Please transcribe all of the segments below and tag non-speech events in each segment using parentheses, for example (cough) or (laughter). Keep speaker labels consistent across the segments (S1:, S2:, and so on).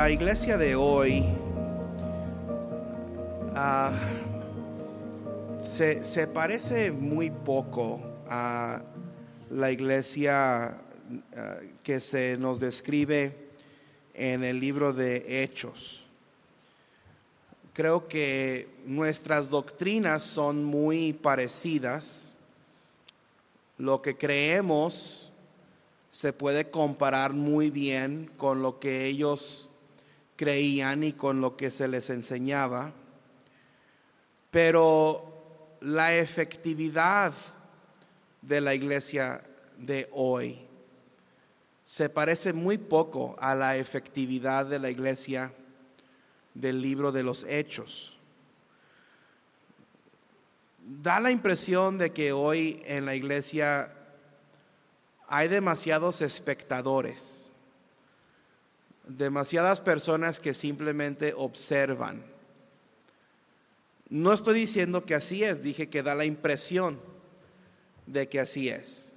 S1: la iglesia de hoy ah, se, se parece muy poco a la iglesia ah, que se nos describe en el libro de Hechos. Creo que nuestras doctrinas son muy parecidas. Lo que creemos se puede comparar muy bien con lo que ellos creían y con lo que se les enseñaba. Pero la efectividad de la iglesia de hoy se parece muy poco a la efectividad de la iglesia del libro de los hechos. Da la impresión de que hoy en la iglesia hay demasiados espectadores, demasiadas personas que simplemente observan. No estoy diciendo que así es, dije que da la impresión de que así es,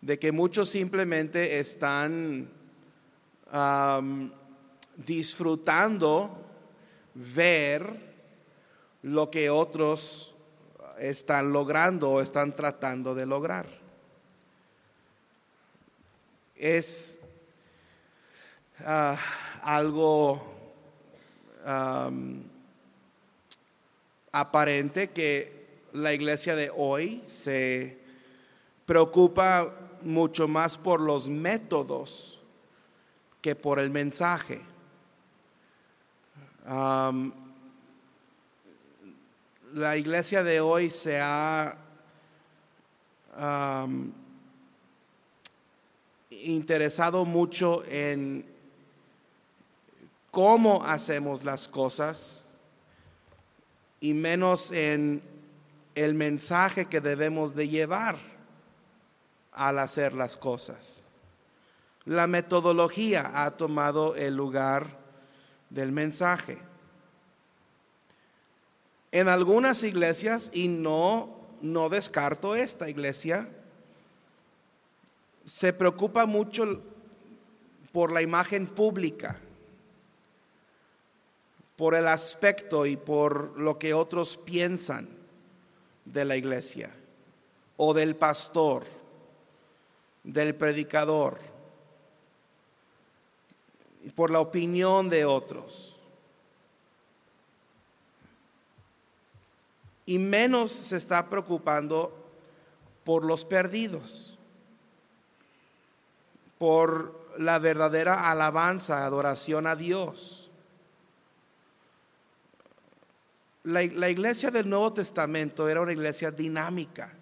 S1: de que muchos simplemente están disfrutando ver lo que otros están logrando o están tratando de lograr. Es ah, algo aparente que la iglesia de hoy se preocupa mucho más por los métodos que por el mensaje. La iglesia de hoy se ha interesado mucho en cómo hacemos las cosas y menos en el mensaje que debemos de llevar al hacer las cosas. La metodología ha tomado el lugar del mensaje. En algunas iglesias, y no, no descarto esta iglesia, se preocupa mucho por la imagen pública, por el aspecto y por lo que otros piensan de la iglesia o del pastor, del predicador y por la opinión de otros. Y menos se está preocupando por los perdidos, por la verdadera alabanza, adoración a Dios. La, iglesia del Nuevo Testamento era una iglesia dinámica.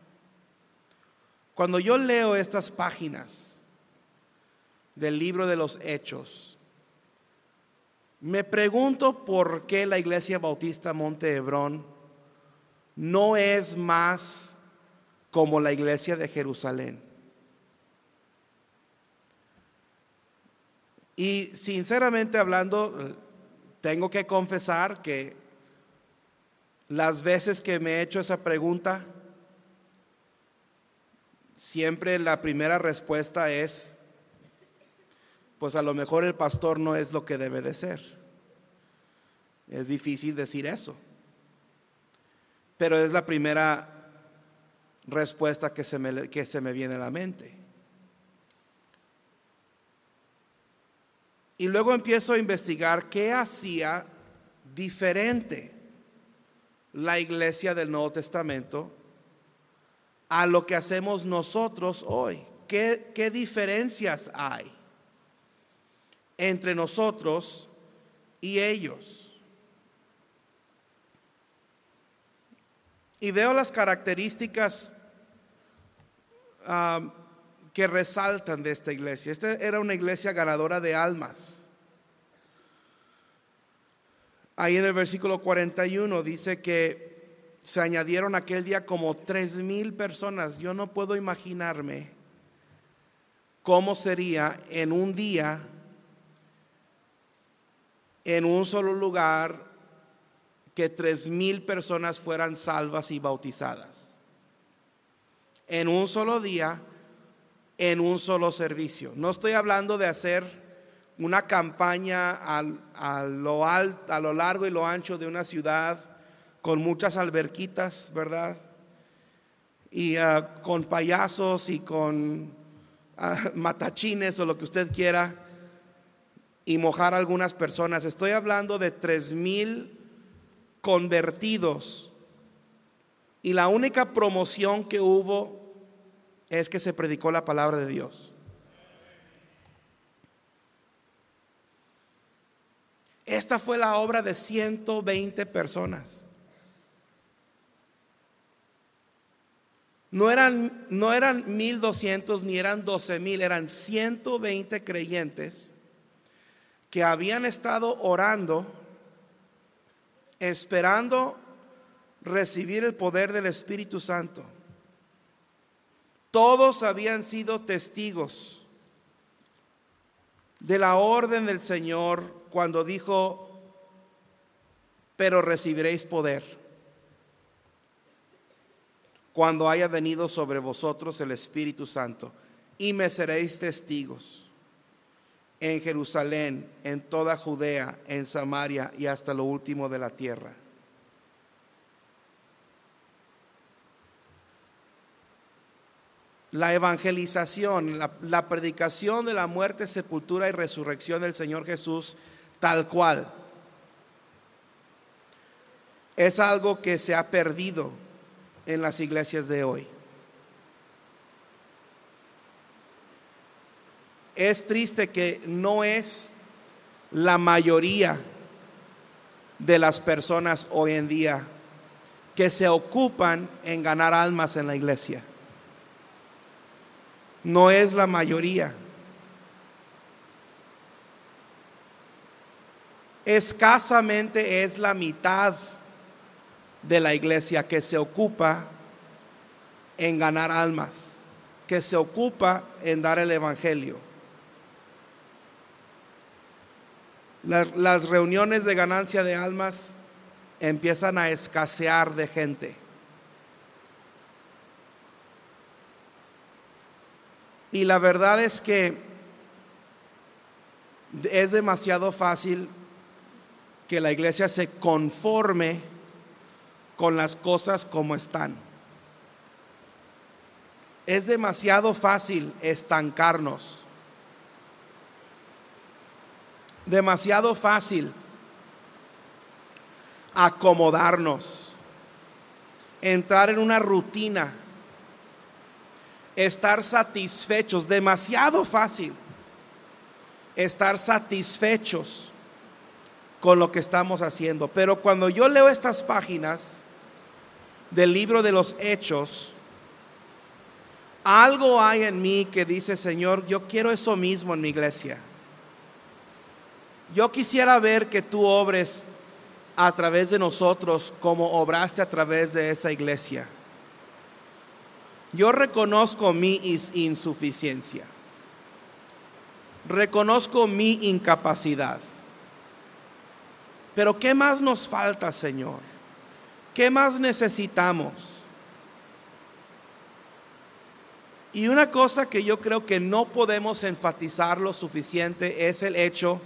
S1: Cuando yo leo estas páginas del libro de los Hechos, me pregunto por qué la Iglesia Bautista Monte Hebrón no es más como la Iglesia de Jerusalén. Y sinceramente hablando, tengo que confesar que las veces que me he hecho esa pregunta, siempre la primera respuesta es, pues a lo mejor el pastor no es lo que debe de ser. Es difícil decir eso. Pero es la primera respuesta que se me, que se me viene a la mente. Y luego empiezo a investigar qué hacía diferente la iglesia del Nuevo Testamento a lo que hacemos nosotros hoy. ¿Qué, qué diferencias hay? entre nosotros y ellos. Y veo las características ah, que resaltan de esta iglesia. Esta era una iglesia ganadora de almas. Ahí en el versículo 41 dice que se añadieron aquel día como tres mil personas. Yo no puedo imaginarme cómo sería en un día en un solo lugar que tres mil personas fueran salvas y bautizadas. En un solo día, en un solo servicio. No estoy hablando de hacer una campaña a, lo a lo largo y lo ancho de una ciudad con muchas alberquitas, ¿verdad? Y ah, con payasos y con ah, (laughs) matachines o lo que usted quiera y mojar a algunas personas. Estoy hablando de tres mil convertidos y la única promoción que hubo es que se predicó la palabra de Dios. Esta fue la obra de 120 personas. No eran, no eran 1200 ni eran 12000, eran 120 creyentes que habían estado orando, esperando recibir el poder del Espíritu Santo. Todos habían sido testigos de la orden del Señor cuando dijo, pero recibiréis poder cuando haya venido sobre vosotros el Espíritu Santo y me seréis testigos en Jerusalén, en toda Judea, en Samaria y hasta lo último de la tierra. La evangelización, la, predicación de la muerte, sepultura y resurrección del Señor Jesús tal cual, es algo que se ha perdido en las iglesias de hoy. es triste que no es la mayoría de las personas hoy en día que se ocupan en ganar almas en la iglesia. No es la mayoría. Escasamente es la mitad de la iglesia que se ocupa en ganar almas, que se ocupa en dar el Evangelio. las, reuniones de ganancia de almas empiezan a escasear de gente. Y la verdad es que es demasiado fácil que la iglesia se conforme con las cosas como están. Es demasiado fácil estancarnos. Demasiado fácil acomodarnos, entrar en una rutina, estar satisfechos, demasiado fácil estar satisfechos con lo que estamos haciendo. Pero cuando yo leo estas páginas del libro de los hechos, algo hay en mí que dice, Señor, yo quiero eso mismo en mi iglesia. Yo quisiera ver que tú obres a través de nosotros como obraste a través de esa iglesia. Yo reconozco mi insuficiencia. Reconozco mi incapacidad. Pero ¿qué más nos falta, Señor? ¿Qué más necesitamos? Y una cosa que yo creo que no podemos enfatizar lo suficiente es el hecho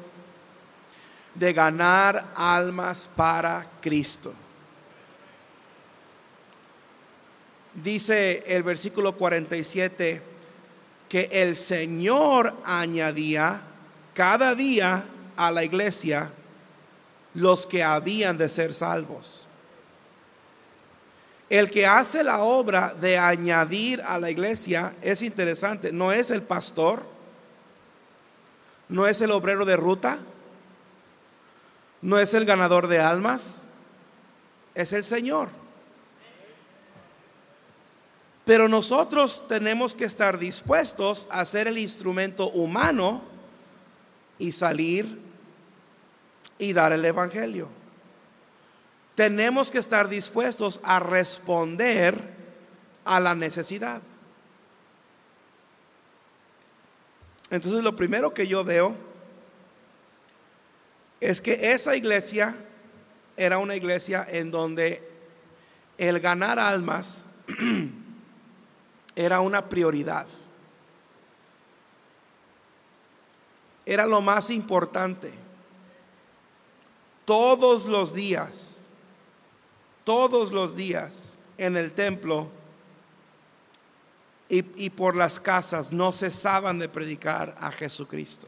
S1: de ganar almas para Cristo. Dice el versículo 47 que el Señor añadía cada día a la iglesia los que habían de ser salvos. El que hace la obra de añadir a la iglesia es interesante, no es el pastor, no es el obrero de ruta, no es el ganador de almas, es el Señor. Pero nosotros tenemos que estar dispuestos a ser el instrumento humano y salir y dar el Evangelio. Tenemos que estar dispuestos a responder a la necesidad. Entonces lo primero que yo veo es que esa iglesia era una iglesia en donde el ganar almas (clears throat) era una prioridad. era lo más importante. Todos los días, todos los días en el templo y, por las casas no cesaban de predicar a Jesucristo.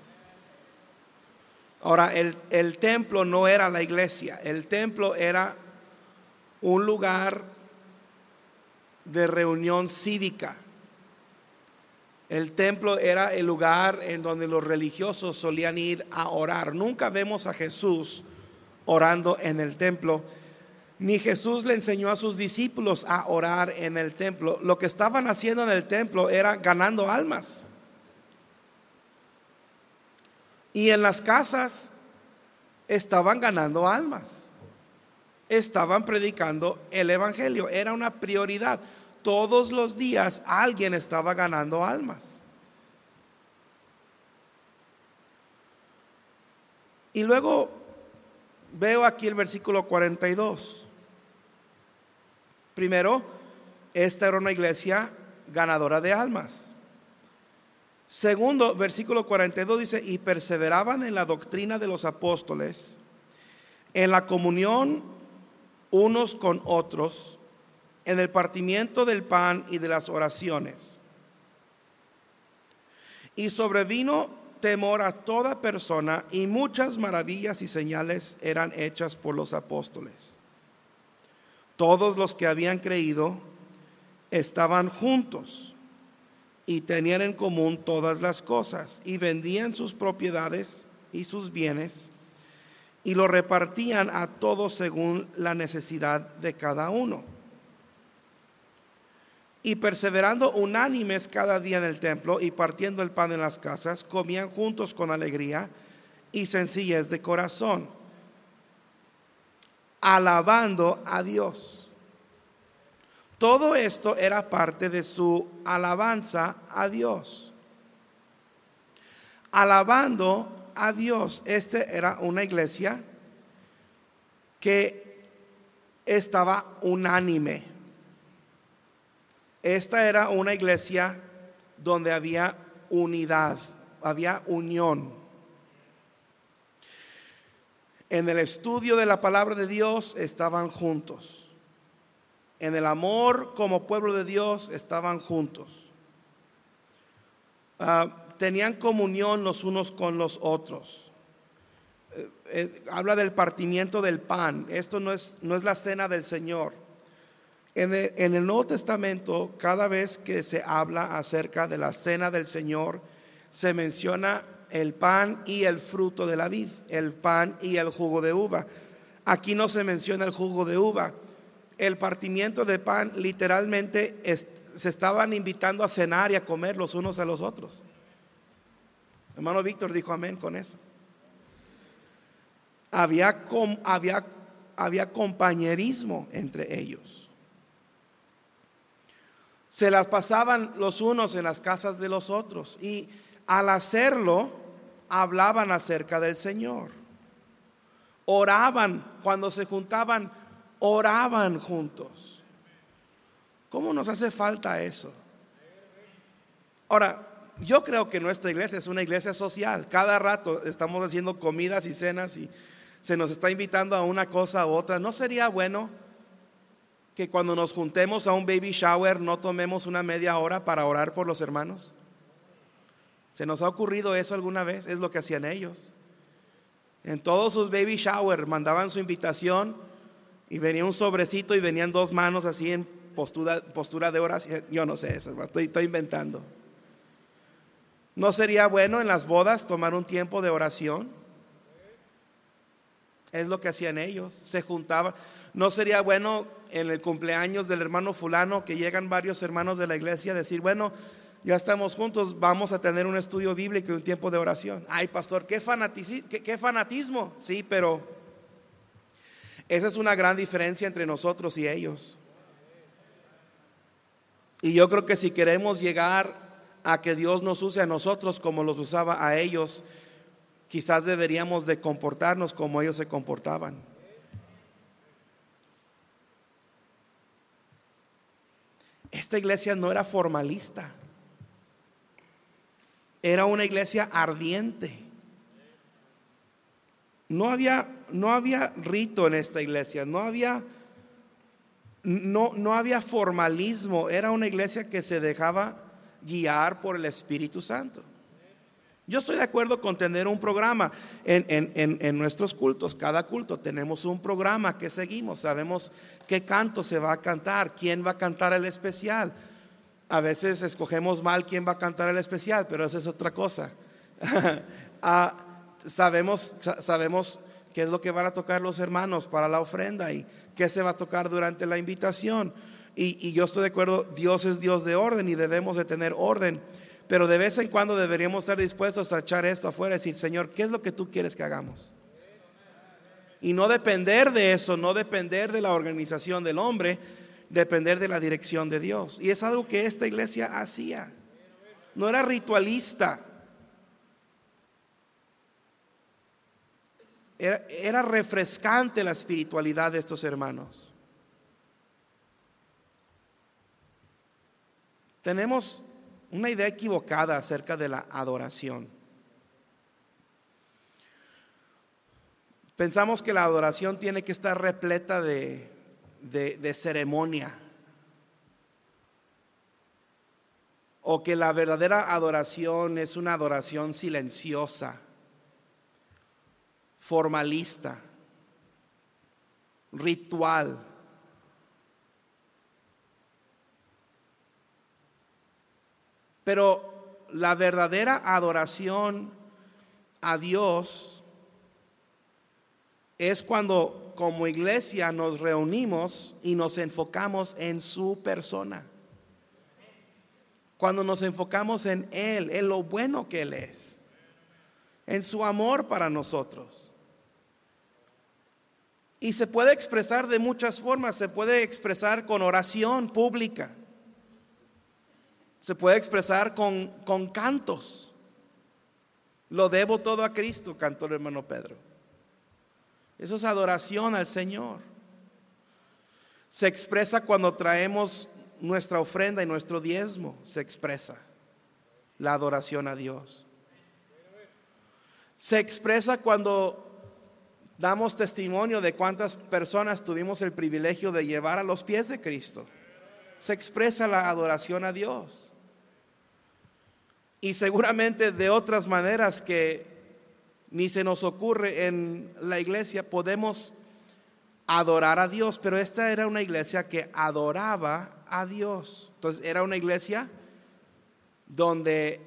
S1: Ahora, el, el, templo no era la iglesia, el templo era un lugar de reunión cívica. El templo era el lugar en donde los religiosos solían ir a orar. Nunca vemos a Jesús orando en el templo, ni Jesús le enseñó a sus discípulos a orar en el templo. Lo que estaban haciendo en el templo era ganando almas. Y en las casas estaban ganando almas. Estaban predicando el Evangelio. Era una prioridad. Todos los días alguien estaba ganando almas. Y luego veo aquí el versículo 42. Primero, esta era una iglesia ganadora de almas. Segundo, versículo 42 dice, y perseveraban en la doctrina de los apóstoles, en la comunión unos con otros, en el partimiento del pan y de las oraciones. Y sobrevino temor a toda persona y muchas maravillas y señales eran hechas por los apóstoles. Todos los que habían creído estaban juntos y tenían en común todas las cosas y vendían sus propiedades y sus bienes y lo repartían a todos según la necesidad de cada uno. Y perseverando unánimes cada día en el templo y partiendo el pan en las casas, comían juntos con alegría y sencillez de corazón alabando a Dios. Todo esto era parte de su alabanza a Dios. Alabando a Dios. Este era una iglesia que estaba unánime. Esta era una iglesia donde había unidad, había unión. En el estudio de la palabra de Dios estaban juntos. En el amor como pueblo de Dios estaban juntos. Ah, tenían comunión los unos con los otros. Eh, eh, habla del partimiento del pan. Esto no es, no es la cena del Señor. En el, Nuevo Testamento, cada vez que se habla acerca de la cena del Señor, se menciona el pan y el fruto de la vid, el pan y el jugo de uva. Aquí no se menciona el jugo de uva. El partimiento de pan literalmente se estaban invitando a cenar y a comer los unos a los otros. Hermano Víctor dijo amén con eso. Había, había, había compañerismo entre ellos. Se las pasaban los unos en las casas de los otros y al hacerlo, hablaban acerca del Señor. Oraban, cuando se juntaban, oraban juntos. ¿Cómo nos hace falta eso? Ahora, yo creo que nuestra iglesia es una iglesia social. Cada rato estamos haciendo comidas y cenas y se nos está invitando a una cosa u otra. ¿No sería bueno que cuando nos juntemos a un baby shower no tomemos una media hora para orar por los hermanos? ¿Se nos ha ocurrido eso alguna vez? Es lo que hacían ellos. En todos sus baby shower mandaban su invitación y venía un sobrecito y venían dos manos así en postura, postura de oración. Yo no sé eso, estoy, estoy inventando. ¿No sería bueno en las bodas tomar un tiempo de oración? Es lo que hacían ellos, se juntaban. ¿No sería bueno en el cumpleaños del hermano fulano que llegan varios hermanos de la iglesia a decir, bueno, ya estamos juntos, vamos a tener un estudio bíblico y un tiempo de oración. Ay, pastor, qué, qué, fanatismo. Sí, pero esa es una gran diferencia entre nosotros y ellos. Y yo creo que si queremos llegar a que Dios nos use a nosotros como los usaba a ellos, quizás deberíamos de comportarnos como ellos se comportaban. Esta iglesia no era formalista. Era una iglesia ardiente No había, no había rito en esta iglesia, no había, no, no había formalismo, era una iglesia que se dejaba guiar por el Espíritu Santo. Yo estoy de acuerdo con tener un programa en, nuestros cultos. Cada culto tenemos un programa que seguimos. Sabemos qué canto se va a cantar, quién va a cantar el especial. A veces escogemos mal quién va a cantar el especial, pero esa es otra cosa. (laughs) Ah, sabemos, sabemos qué es lo que van a tocar los hermanos para la ofrenda y qué se va a tocar durante la invitación. Y, y yo estoy de acuerdo, Dios es Dios de orden y debemos de tener orden. Pero de vez en cuando deberíamos estar dispuestos a echar esto afuera y decir, Señor, ¿qué es lo que tú quieres que hagamos? Y no depender de eso, no depender de la organización del hombre, depender de la dirección de Dios. Y es algo que esta iglesia hacía. No era ritualista. Era, refrescante la espiritualidad de estos hermanos. Tenemos una idea equivocada acerca de la adoración. Pensamos que la adoración tiene que estar repleta de, de, ceremonia. O que la verdadera adoración es una adoración silenciosa, formalista, ritual. Pero la verdadera adoración a Dios es cuando como iglesia nos reunimos y nos enfocamos en su persona. Cuando nos enfocamos en Él, en lo bueno que Él es, en su amor para nosotros. Y se puede expresar de muchas formas, se puede expresar con oración pública se puede expresar con, con cantos. Lo debo todo a Cristo, cantó el hermano Pedro. Eso es adoración al Señor. Se expresa cuando traemos nuestra ofrenda y nuestro diezmo. Se expresa la adoración a Dios. Se expresa cuando damos testimonio de cuántas personas tuvimos el privilegio de llevar a los pies de Cristo se expresa la adoración a Dios. Y seguramente de otras maneras que ni se nos ocurre en la iglesia podemos adorar a Dios, pero esta era una iglesia que adoraba a Dios. Entonces era una iglesia donde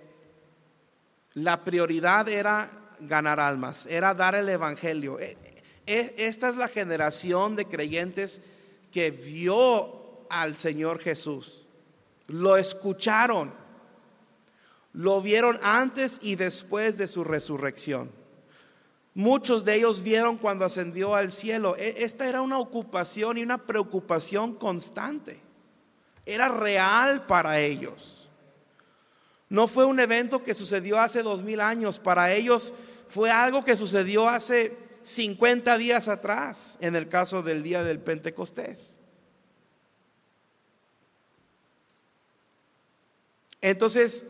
S1: la prioridad era ganar almas, era dar el Evangelio. E, e, esta es la generación de creyentes que vio al Señor Jesús. Lo escucharon. Lo vieron antes y después de su resurrección. Muchos de ellos vieron cuando ascendió al cielo. E, esta era una ocupación y una preocupación constante. Era real para ellos. No fue un evento que sucedió hace dos mil años. Para ellos fue algo que sucedió hace 50 días atrás, en el caso del día del Pentecostés. Entonces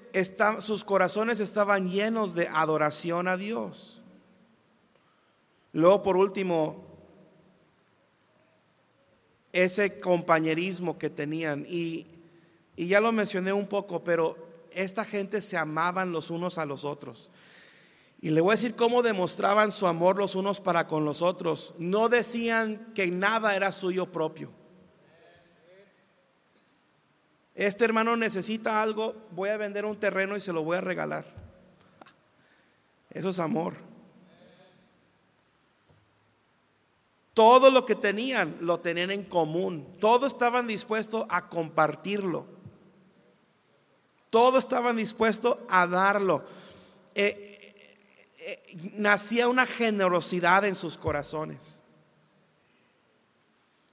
S1: sus corazones estaban llenos de adoración a Dios. Luego, por último, ese compañerismo que tenían. Y, y ya lo mencioné un poco, pero esta gente se amaban los unos a los otros. Y le voy a decir cómo demostraban su amor los unos para con los otros. No decían que nada era suyo propio. Este hermano necesita algo, voy a vender un terreno y se lo voy a regalar. Eso es amor. Todo lo que tenían lo tenían en común. Todos estaban dispuestos a compartirlo. Todos estaban dispuestos a darlo. Eh, eh, nacía una generosidad en sus corazones.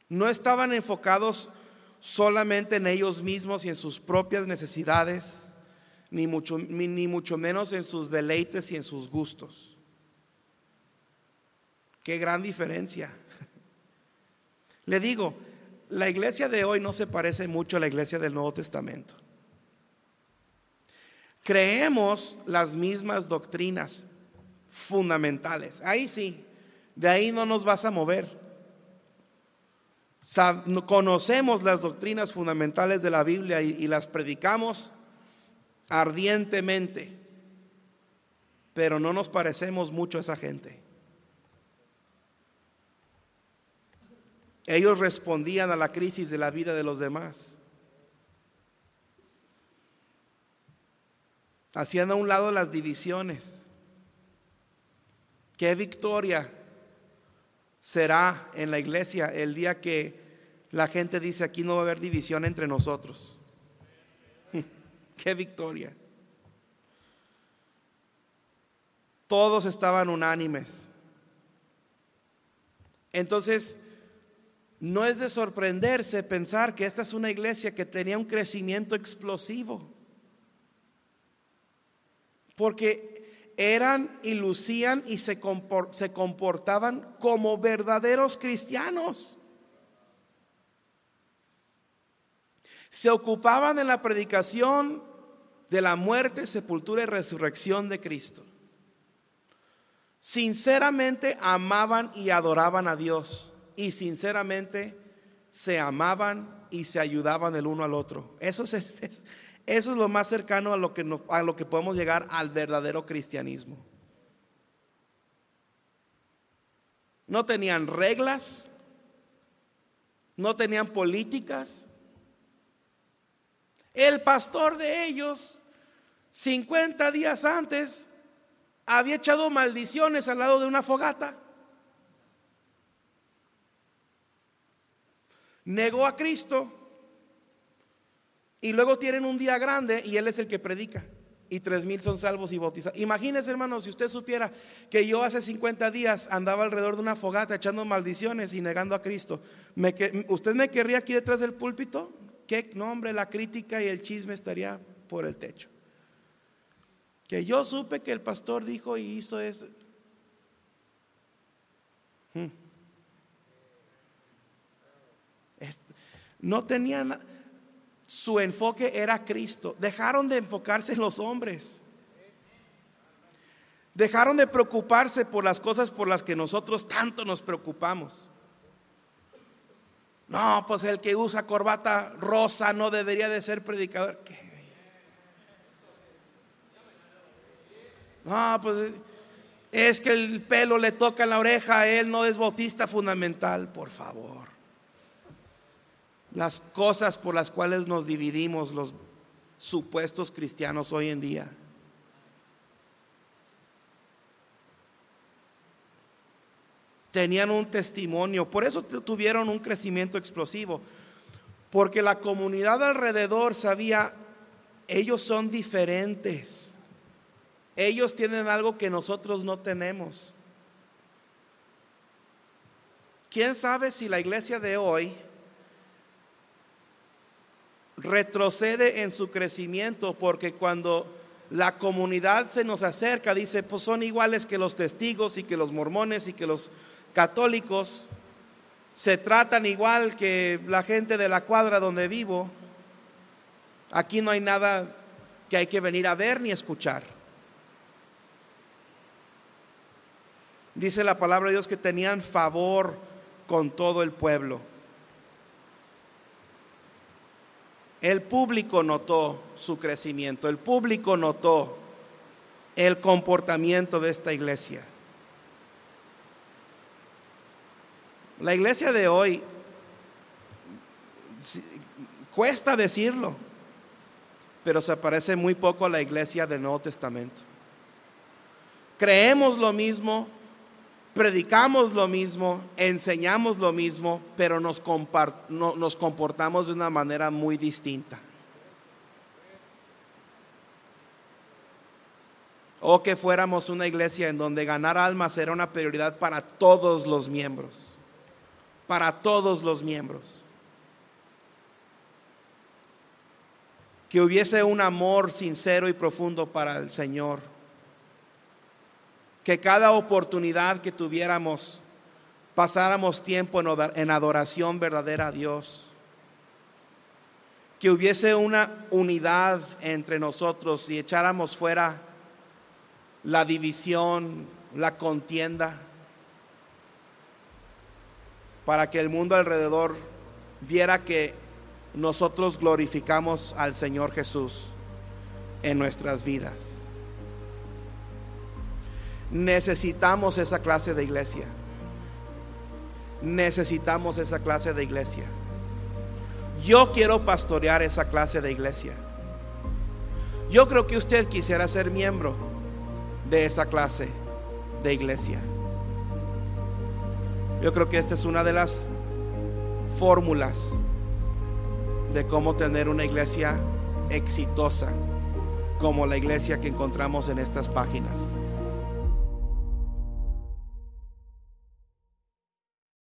S1: No estaban enfocados solamente en ellos mismos y en sus propias necesidades, ni mucho, ni mucho menos en sus deleites y en sus gustos. Qué gran diferencia. (laughs) Le digo, la iglesia de hoy no se parece mucho a la iglesia del Nuevo Testamento. Creemos las mismas doctrinas fundamentales. Ahí sí, De ahí no nos vas a mover. Conocemos las doctrinas fundamentales de la Biblia y, las predicamos ardientemente, pero no nos parecemos mucho a esa gente. Ellos respondían a la crisis de la vida de los demás. Hacían a un lado las divisiones. ¿Qué victoria será en la iglesia el día que la gente dice aquí no va a haber división entre nosotros? (laughs) ¡Qué victoria! Todos estaban unánimes. Entonces, no es de sorprenderse pensar que esta es una iglesia que tenía un crecimiento explosivo porque eran y lucían y se, comportaban como verdaderos cristianos. Se ocupaban en la predicación de la muerte, sepultura y resurrección de Cristo. Sinceramente amaban y adoraban a Dios y sinceramente se amaban y se ayudaban el uno al otro. Eso es, eso es lo más cercano a lo que, a lo que podemos llegar al verdadero cristianismo. No tenían reglas, no tenían políticas. El pastor de ellos, 50 días antes, había echado maldiciones al lado de una fogata. Negó a Cristo y luego tienen un día grande y Él es el que predica. Y tres mil son salvos y bautizados. Imagínese, hermano, si usted supiera que yo hace 50 días andaba alrededor de una fogata echando maldiciones y negando a Cristo. ¿Usted me querría aquí detrás del púlpito? ¿Qué nombre? La crítica y el chisme estaría por el techo. Que yo supe que el pastor dijo y hizo eso. Hmm. No tenían su enfoque era Cristo. Dejaron de enfocarse en los hombres. Dejaron de preocuparse por las cosas por las que nosotros tanto nos preocupamos. No, pues el que usa corbata rosa no debería de ser predicador. No, pues es que el pelo le toca en la oreja, él no es bautista fundamental, por favor las cosas por las cuales nos dividimos los supuestos cristianos hoy en día. Tenían un testimonio, por eso tuvieron un crecimiento explosivo, porque la comunidad alrededor sabía, ellos son diferentes, ellos tienen algo que nosotros no tenemos. ¿Quién sabe si la iglesia de hoy retrocede en su crecimiento porque cuando la comunidad se nos acerca, dice, pues son iguales que los testigos y que los mormones y que los católicos, se tratan igual que la gente de la cuadra donde vivo. Aquí no hay nada que hay que venir a ver ni escuchar. Dice la palabra de Dios que tenían favor con todo el pueblo. El público notó su crecimiento, el público notó el comportamiento de esta iglesia. La iglesia de hoy, cuesta decirlo, pero se parece muy poco a la iglesia del Nuevo Testamento. Creemos lo mismo, predicamos lo mismo, enseñamos lo mismo, pero nos, nos comportamos de una manera muy distinta. O que fuéramos una iglesia en donde ganar almas era una prioridad para todos los miembros, para todos los miembros. Que hubiese un amor sincero y profundo para el Señor que cada oportunidad que tuviéramos pasáramos tiempo en adoración verdadera a Dios. Que hubiese una unidad entre nosotros y echáramos fuera la división, la contienda. para que el mundo alrededor viera que nosotros glorificamos al Señor Jesús en nuestras vidas. Necesitamos esa clase de iglesia. Necesitamos esa clase de iglesia. Yo quiero pastorear esa clase de iglesia. Yo creo que usted quisiera ser miembro de esa clase de iglesia. Yo creo que esta es una de las fórmulas de cómo tener una iglesia exitosa como la iglesia que encontramos en estas páginas.